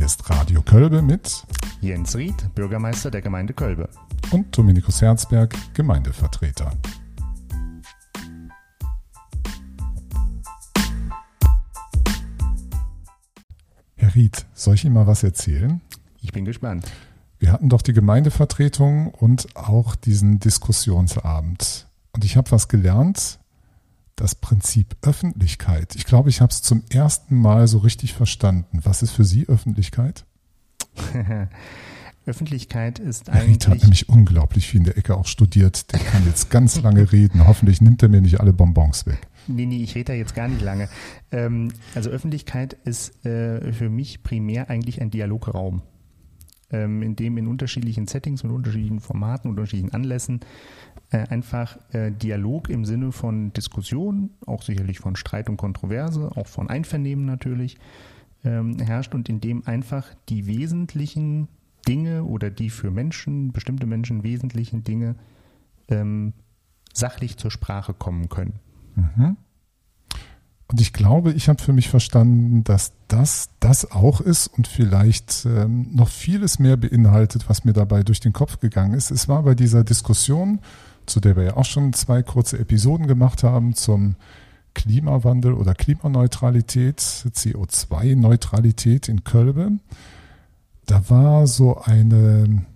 Hier ist Radio Kölbe mit Jens Ried, Bürgermeister der Gemeinde Kölbe. und Dominikus Herzberg, Gemeindevertreter. Herr Ried, soll ich Ihnen mal was erzählen? Ich bin gespannt. Wir hatten doch die Gemeindevertretung und auch diesen Diskussionsabend. Und ich habe was gelernt, das Prinzip Öffentlichkeit. Ich glaube, ich habe es zum ersten Mal so richtig verstanden. Was ist für Sie Öffentlichkeit? Öffentlichkeit ist Herr Ried hat eigentlich. nämlich unglaublich viel in der Ecke auch studiert. Der kann jetzt ganz lange reden. Hoffentlich nimmt er mir nicht alle Bonbons weg. Nee, nee, ich rede da jetzt gar nicht lange. Ähm, also Öffentlichkeit ist äh, für mich primär eigentlich ein Dialograum, ähm, in dem in unterschiedlichen Settings, mit unterschiedlichen Formaten, unterschiedlichen Anlässen äh, einfach äh, Dialog im Sinne von Diskussion, auch sicherlich von Streit und Kontroverse, auch von Einvernehmen natürlich, ähm, herrscht und in dem einfach die wesentlichen Dinge oder die für Menschen, bestimmte Menschen wesentlichen Dinge ähm, sachlich zur Sprache kommen können. Und ich glaube, ich habe für mich verstanden, dass das das auch ist und vielleicht ähm, noch vieles mehr beinhaltet, was mir dabei durch den Kopf gegangen ist. Es war bei dieser Diskussion, zu der wir ja auch schon zwei kurze Episoden gemacht haben, zum Klimawandel oder Klimaneutralität, CO2-Neutralität in Kölbe. Da war so ein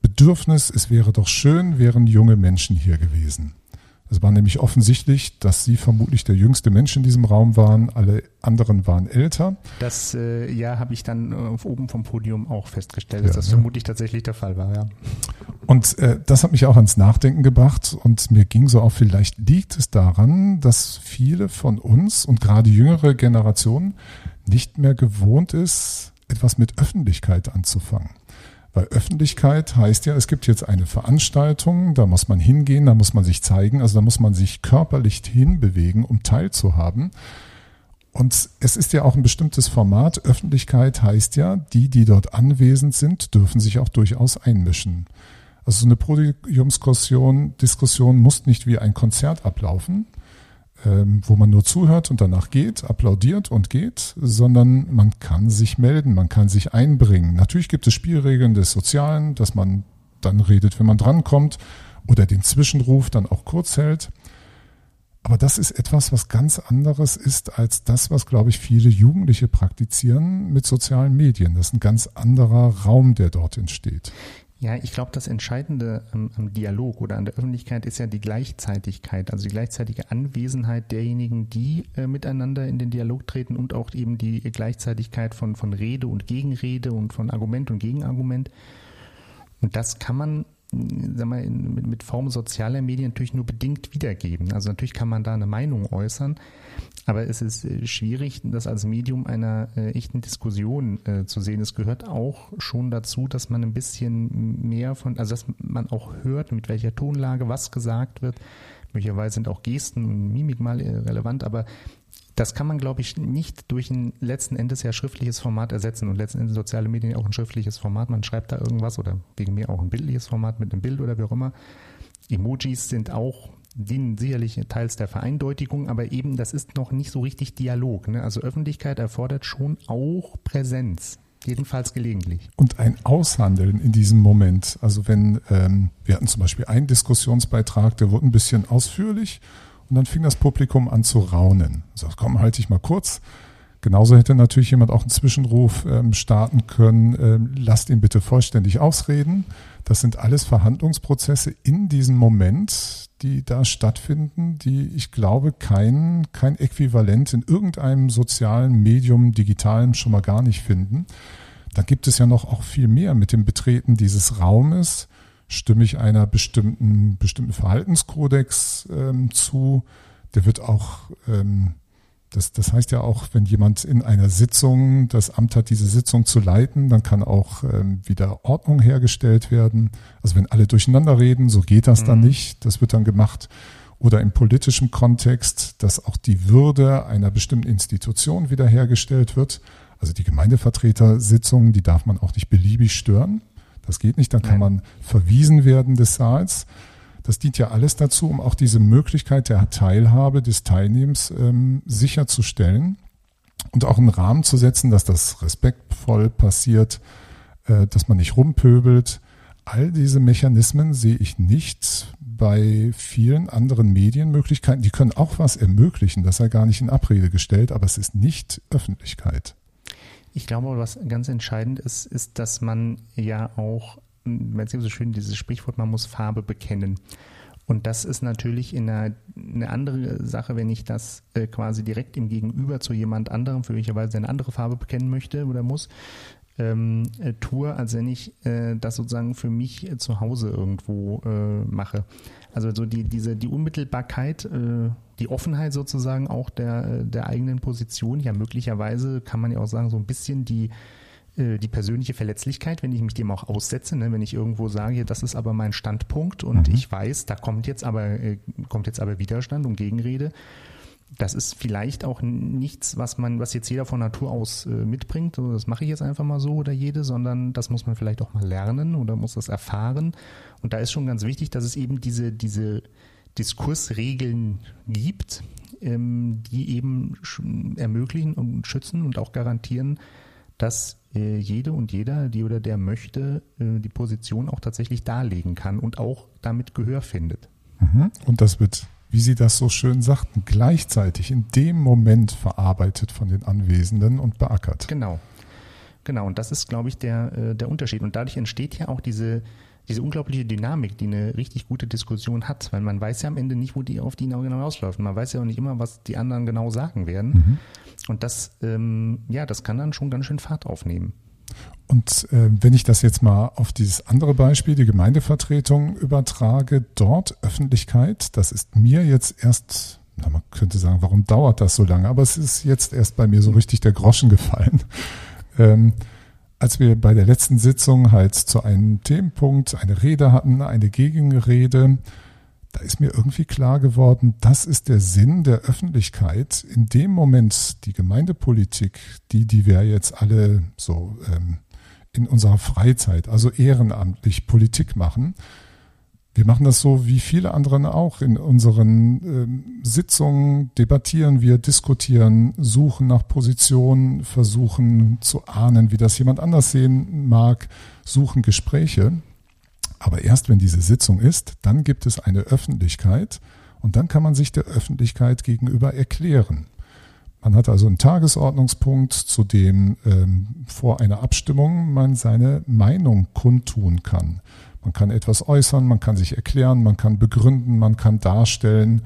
Bedürfnis, es wäre doch schön, wären junge Menschen hier gewesen. Es war nämlich offensichtlich, dass Sie vermutlich der jüngste Mensch in diesem Raum waren. Alle anderen waren älter. Das äh, ja habe ich dann äh, oben vom Podium auch festgestellt, Ja, dass das ne? vermutlich tatsächlich der Fall war. Ja. Und äh, das hat mich auch ans Nachdenken gebracht. Und mir ging so auf, vielleicht liegt es daran, dass viele von uns und gerade jüngere Generationen nicht mehr gewohnt ist, etwas mit Öffentlichkeit anzufangen. Weil Öffentlichkeit heißt ja, es gibt jetzt eine Veranstaltung, da muss man hingehen, da muss man sich zeigen, also da muss man sich körperlich hinbewegen, um teilzuhaben. Und es ist ja auch ein bestimmtes Format. Öffentlichkeit heißt ja, die, die dort anwesend sind, dürfen sich auch durchaus einmischen. Also so eine Podiumsdiskussion Diskussion muss nicht wie ein Konzert ablaufen, wo man nur zuhört und danach geht, applaudiert und geht, sondern man kann sich melden, man kann sich einbringen. Natürlich gibt es Spielregeln des Sozialen, dass man dann redet, wenn man drankommt oder den Zwischenruf dann auch kurz hält. Aber das ist etwas, was ganz anderes ist als das, was, glaube ich, viele Jugendliche praktizieren mit sozialen Medien. Das ist ein ganz anderer Raum, der dort entsteht. Ja, ich glaube, das Entscheidende am, am Dialog oder an der Öffentlichkeit ist ja die Gleichzeitigkeit, also die gleichzeitige Anwesenheit derjenigen, die äh, miteinander in den Dialog treten und auch eben die Gleichzeitigkeit von, von Rede und Gegenrede und von Argument und Gegenargument. Und das kann man, sag mal, in, mit, mit Form sozialer Medien natürlich nur bedingt wiedergeben. Also natürlich kann man da eine Meinung äußern, aber es ist äh, schwierig, das als Medium einer äh, echten Diskussion äh, zu sehen. Es gehört auch schon dazu, dass man ein bisschen mehr von, also dass man auch hört, mit welcher Tonlage was gesagt wird. Möglicherweise sind auch Gesten und Mimik mal äh, relevant, aber das kann man, glaube ich, nicht durch ein letzten Endes ja schriftliches Format ersetzen. Und letzten Endes soziale Medien auch ein schriftliches Format. Man schreibt da irgendwas oder wegen mir auch ein bildliches Format mit einem Bild oder wie auch immer. Emojis sind auch, dienen sicherlich teils der Vereindeutigung, aber eben das ist noch nicht so richtig Dialog. Ne? Also Öffentlichkeit erfordert schon auch Präsenz. Jedenfalls gelegentlich. und ein Aushandeln in diesem Moment. Also wenn, ähm, wir hatten zum Beispiel einen Diskussionsbeitrag, der wurde ein bisschen ausführlich und dann fing das Publikum an zu raunen. So, komm, halte ich mal kurz. Genauso hätte natürlich jemand auch einen Zwischenruf ähm, starten können, ähm, lasst ihn bitte vollständig ausreden. Das sind alles Verhandlungsprozesse in diesem Moment, die da stattfinden, die ich glaube kein, kein Äquivalent in irgendeinem sozialen Medium, digitalen schon mal gar nicht finden. Da gibt es ja noch auch viel mehr mit dem Betreten dieses Raumes. Stimme ich einer bestimmten, bestimmten Verhaltenskodex ähm, zu? Der wird auch, ähm, das, das heißt ja auch, wenn jemand in einer Sitzung das Amt hat, diese Sitzung zu leiten, dann kann auch ähm, wieder Ordnung hergestellt werden. Also wenn alle durcheinander reden, so geht das dann Mhm. nicht. Das wird dann gemacht. Oder im politischen Kontext, dass auch die Würde einer bestimmten Institution wiederhergestellt wird. Also die Gemeindevertretersitzungen, die darf man auch nicht beliebig stören. Das geht nicht, dann kann Nein. man verwiesen werden des Saals. Das dient ja alles dazu, um auch diese Möglichkeit der Teilhabe, des Teilnehmens ähm, sicherzustellen. und auch einen Rahmen zu setzen, dass das respektvoll passiert, äh, dass man nicht rumpöbelt. All diese Mechanismen sehe ich nicht bei vielen anderen Medienmöglichkeiten. Die können auch was ermöglichen, das sei gar nicht in Abrede gestellt, aber es ist nicht Öffentlichkeit. Ich glaube, was ganz entscheidend ist, ist, dass man ja auch, man sieht so schön dieses Sprichwort, man muss Farbe bekennen. Und das ist natürlich in einer, eine andere Sache, wenn ich das äh, quasi direkt im Gegenüber zu jemand anderem, für welcherweise eine andere Farbe bekennen möchte oder muss, ähm, äh, tue, als wenn ich äh, das sozusagen für mich äh, zu Hause irgendwo äh, mache. Also so die, diese, die Unmittelbarkeit, äh, die Offenheit sozusagen auch der, äh, der eigenen Position, ja möglicherweise kann man ja auch sagen, so ein bisschen die die persönliche Verletzlichkeit, wenn ich mich dem auch aussetze, ne, wenn ich irgendwo sage, das ist aber mein Standpunkt und mhm. ich weiß, da kommt jetzt aber kommt jetzt aber Widerstand und Gegenrede. Das ist vielleicht auch nichts, was man, was jetzt jeder von Natur aus äh, mitbringt. Also das mache ich jetzt einfach mal so oder jede, sondern das muss man vielleicht auch mal lernen oder muss das erfahren. Und da ist schon ganz wichtig, dass es eben diese diese Diskursregeln gibt, ähm, die eben ermöglichen und schützen und auch garantieren, dass äh, jede und jeder, die oder der möchte, äh, die Position auch tatsächlich darlegen kann und auch damit Gehör findet. Mhm. Und das wird, wie Sie das so schön sagten, gleichzeitig in dem Moment verarbeitet von den Anwesenden und beackert. Genau. Genau, und das ist, glaube ich, der, äh, der Unterschied. Und dadurch entsteht ja auch diese, diese unglaubliche Dynamik, die eine richtig gute Diskussion hat, weil man weiß ja am Ende nicht, wo die auf die genau rausläuft. Man weiß ja auch nicht immer, was die anderen genau sagen werden. Mhm. Und das, ähm, ja, das kann dann schon ganz schön Fahrt aufnehmen. Und äh, wenn ich das jetzt mal auf dieses andere Beispiel, die Gemeindevertretung übertrage, dort Öffentlichkeit, das ist mir jetzt erst, na, man könnte sagen, warum dauert das so lange? Aber es ist jetzt erst bei mir so richtig der Groschen gefallen. Ähm, als wir bei der letzten Sitzung halt zu einem Themenpunkt eine Rede hatten, eine Gegenrede, da ist mir irgendwie klar geworden, das ist der Sinn der Öffentlichkeit. In dem Moment die Gemeindepolitik, die, die wir jetzt alle so ähm, in unserer Freizeit, also ehrenamtlich Politik machen, wir machen das so wie viele anderen auch. In unseren ähm, Sitzungen debattieren wir, diskutieren, suchen nach Positionen, versuchen zu ahnen, wie das jemand anders sehen mag, suchen Gespräche. Aber erst wenn diese Sitzung ist, dann gibt es eine Öffentlichkeit und dann kann man sich der Öffentlichkeit gegenüber erklären. Man hat also einen Tagesordnungspunkt, zu dem ähm, vor einer Abstimmung man seine Meinung kundtun kann. Man kann etwas äußern, man kann sich erklären, man kann begründen, man kann darstellen,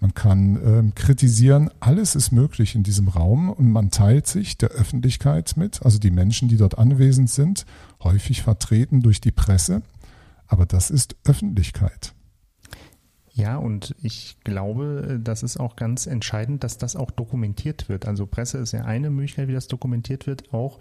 man kann ähm, kritisieren. Alles ist möglich in diesem Raum und man teilt sich der Öffentlichkeit mit, also die Menschen, die dort anwesend sind, häufig vertreten durch die Presse. Aber das ist Öffentlichkeit. Ja, und ich glaube, das ist auch ganz entscheidend, dass das auch dokumentiert wird. Also Presse ist ja eine Möglichkeit, wie das dokumentiert wird. Auch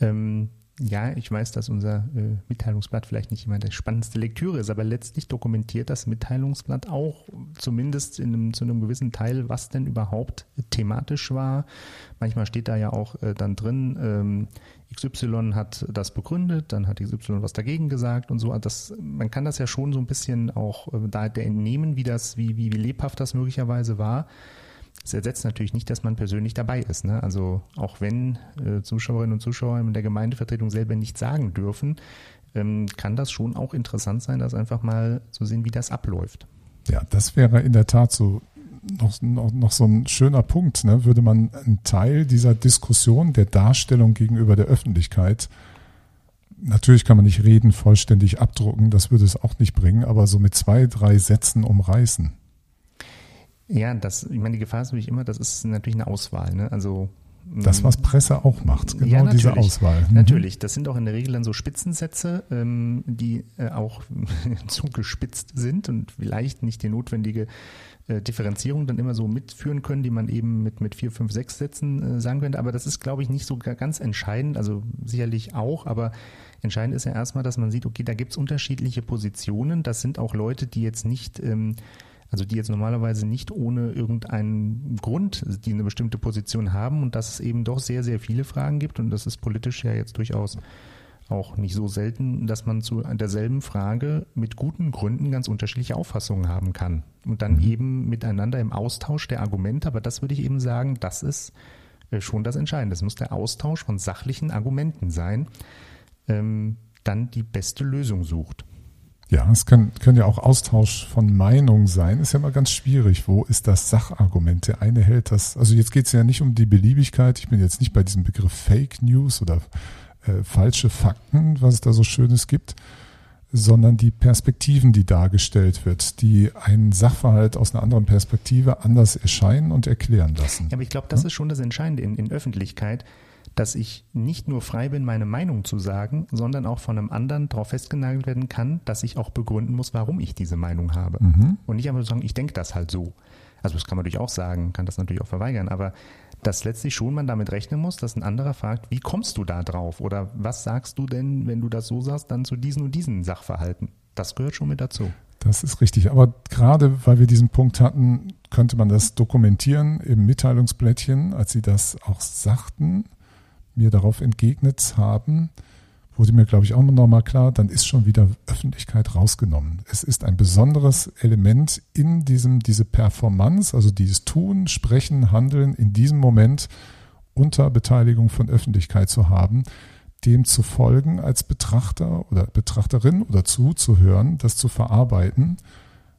ähm, ja, ich weiß, dass unser äh, Mitteilungsblatt vielleicht nicht immer die spannendste Lektüre ist, aber letztlich dokumentiert das Mitteilungsblatt auch zumindest in einem, zu einem gewissen Teil, was denn überhaupt thematisch war. Manchmal steht da ja auch äh, dann drin, ähm, XY hat das begründet, dann hat XY was dagegen gesagt und so. Also das, man kann das ja schon so ein bisschen auch äh, da entnehmen, wie das, wie, wie, wie lebhaft das möglicherweise war. Das ersetzt natürlich nicht, dass man persönlich dabei ist. Ne? Also auch wenn äh, Zuschauerinnen und Zuschauer in der Gemeindevertretung selber nichts sagen dürfen, ähm, kann das schon auch interessant sein, das einfach mal zu sehen, wie das abläuft. Ja, das wäre in der Tat so noch, noch, noch so ein schöner Punkt. Ne? Würde man einen Teil dieser Diskussion, der Darstellung gegenüber der Öffentlichkeit Natürlich kann man nicht Reden vollständig abdrucken, das würde es auch nicht bringen, aber so mit zwei, drei Sätzen umreißen. Ja, das, ich meine, die Gefahr ist natürlich immer, das ist natürlich eine Auswahl. Ne? Also das, was Presse auch macht, genau ja, diese Auswahl. Mhm. Natürlich, das sind auch in der Regel dann so Spitzensätze, ähm, die äh, auch zugespitzt sind und vielleicht nicht die notwendige äh, Differenzierung dann immer so mitführen können, die man eben mit, mit vier, fünf, sechs Sätzen äh, sagen könnte. Aber das ist, glaube ich, nicht so ganz entscheidend, also sicherlich auch, aber entscheidend ist ja erstmal, dass man sieht, okay, da gibt es unterschiedliche Positionen. Das sind auch Leute, die jetzt nicht ähm, also die jetzt normalerweise nicht ohne irgendeinen Grund die eine bestimmte Position haben und dass es eben doch sehr, sehr viele Fragen gibt und das ist politisch ja jetzt durchaus auch nicht so selten, dass man zu derselben Frage mit guten Gründen ganz unterschiedliche Auffassungen haben kann und dann mhm. eben miteinander im Austausch der Argumente, aber das würde ich eben sagen, das ist äh, schon das Entscheidende. Es muss der Austausch von sachlichen Argumenten sein, ähm, dann die beste Lösung sucht. Ja, es kann, können ja auch Austausch von Meinungen sein. Ist ja immer ganz schwierig. Wo ist das Sachargument? Der eine hält das. Also jetzt geht es ja nicht um die Beliebigkeit. Ich bin jetzt nicht bei diesem Begriff Fake News oder äh, falsche Fakten, was es da so Schönes gibt, sondern die Perspektiven, die dargestellt wird, die einen Sachverhalt aus einer anderen Perspektive anders erscheinen und erklären lassen. Ja, aber ich glaube, das ja? ist schon das Entscheidende in, in Öffentlichkeit dass ich nicht nur frei bin, meine Meinung zu sagen, sondern auch von einem anderen darauf festgenagelt werden kann, dass ich auch begründen muss, warum ich diese Meinung habe. Mhm. Und nicht einfach sagen, ich denke das halt so. Also das kann man natürlich auch sagen, kann das natürlich auch verweigern, aber dass letztlich schon man damit rechnen muss, dass ein anderer fragt, wie kommst du da drauf? Oder was sagst du denn, wenn du das so sagst, dann zu diesen und diesen Sachverhalten? Das gehört schon mit dazu. Das ist richtig. Aber gerade weil wir diesen Punkt hatten, könnte man das dokumentieren im Mitteilungsblättchen, als Sie das auch sagten mir darauf entgegnet haben, wurde mir, glaube ich, auch nochmal klar, dann ist schon wieder Öffentlichkeit rausgenommen. Es ist ein besonderes Element in diesem, diese Performance, also dieses Tun, Sprechen, Handeln in diesem Moment unter Beteiligung von Öffentlichkeit zu haben, dem zu folgen als Betrachter oder Betrachterin oder zuzuhören, das zu verarbeiten,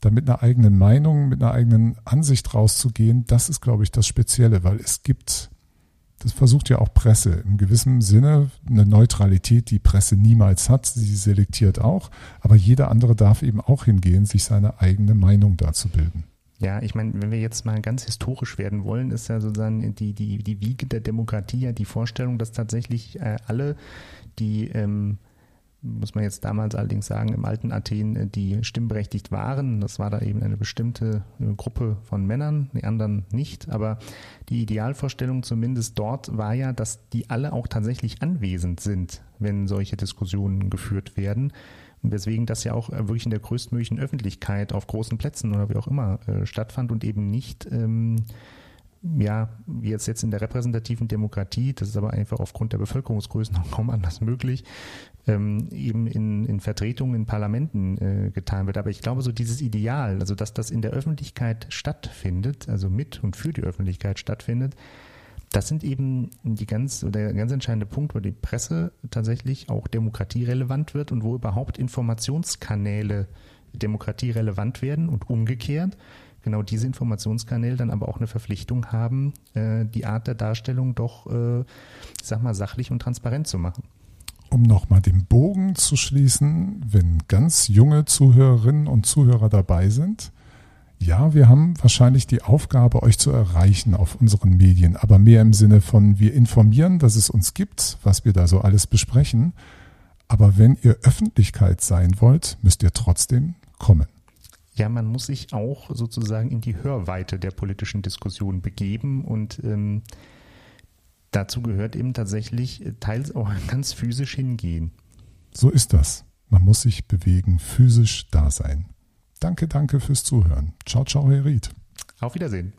da mit einer eigenen Meinung, mit einer eigenen Ansicht rauszugehen, das ist, glaube ich, das Spezielle, weil es gibt das versucht ja auch Presse im gewissen Sinne eine Neutralität, die Presse niemals hat. Sie selektiert auch, aber jeder andere darf eben auch hingehen, sich seine eigene Meinung dazu bilden. Ja, ich meine, wenn wir jetzt mal ganz historisch werden wollen, ist ja sozusagen die, die, die Wiege der Demokratie ja die Vorstellung, dass tatsächlich äh, alle, die ähm, muss man jetzt damals allerdings sagen, im alten Athen, äh, die stimmberechtigt waren. Das war da eben eine bestimmte Gruppe von Männern, die anderen nicht. Aber die Idealvorstellung zumindest dort war ja, dass die alle auch tatsächlich anwesend sind, wenn solche Diskussionen geführt werden. Und deswegen das ja auch äh, wirklich in der größtmöglichen Öffentlichkeit auf großen Plätzen oder wie auch immer äh, stattfand und eben nicht ähm, ja, jetzt jetzt in der repräsentativen Demokratie, das ist aber einfach aufgrund der Bevölkerungsgrößen auch kaum anders möglich, ähm, eben in, in Vertretungen in Parlamenten äh, getan wird. Aber ich glaube, so dieses Ideal, also dass das in der Öffentlichkeit stattfindet, also mit und für die Öffentlichkeit stattfindet, das sind eben die ganz, der ganz entscheidende Punkt, wo die Presse tatsächlich auch demokratierelevant wird und wo überhaupt Informationskanäle demokratierelevant werden und umgekehrt genau diese Informationskanäle dann aber auch eine Verpflichtung haben, äh, die Art der Darstellung doch, äh, sag mal, sachlich und transparent zu machen. Um nochmal den Bogen zu schließen, wenn ganz junge Zuhörerinnen und Zuhörer dabei sind, ja, wir haben wahrscheinlich die Aufgabe, euch zu erreichen auf unseren Medien, aber mehr im Sinne von, wir informieren, dass es uns gibt, was wir da so alles besprechen. Aber wenn ihr Öffentlichkeit sein wollt, müsst ihr trotzdem kommen. Ja, man muss sich auch sozusagen in die Hörweite der politischen Diskussion begeben und ähm, dazu gehört eben tatsächlich äh, teils auch ganz physisch hingehen. So ist das. Man muss sich bewegen, physisch da sein. Danke, danke fürs Zuhören. Ciao, ciao, Herr Ried. Auf Wiedersehen.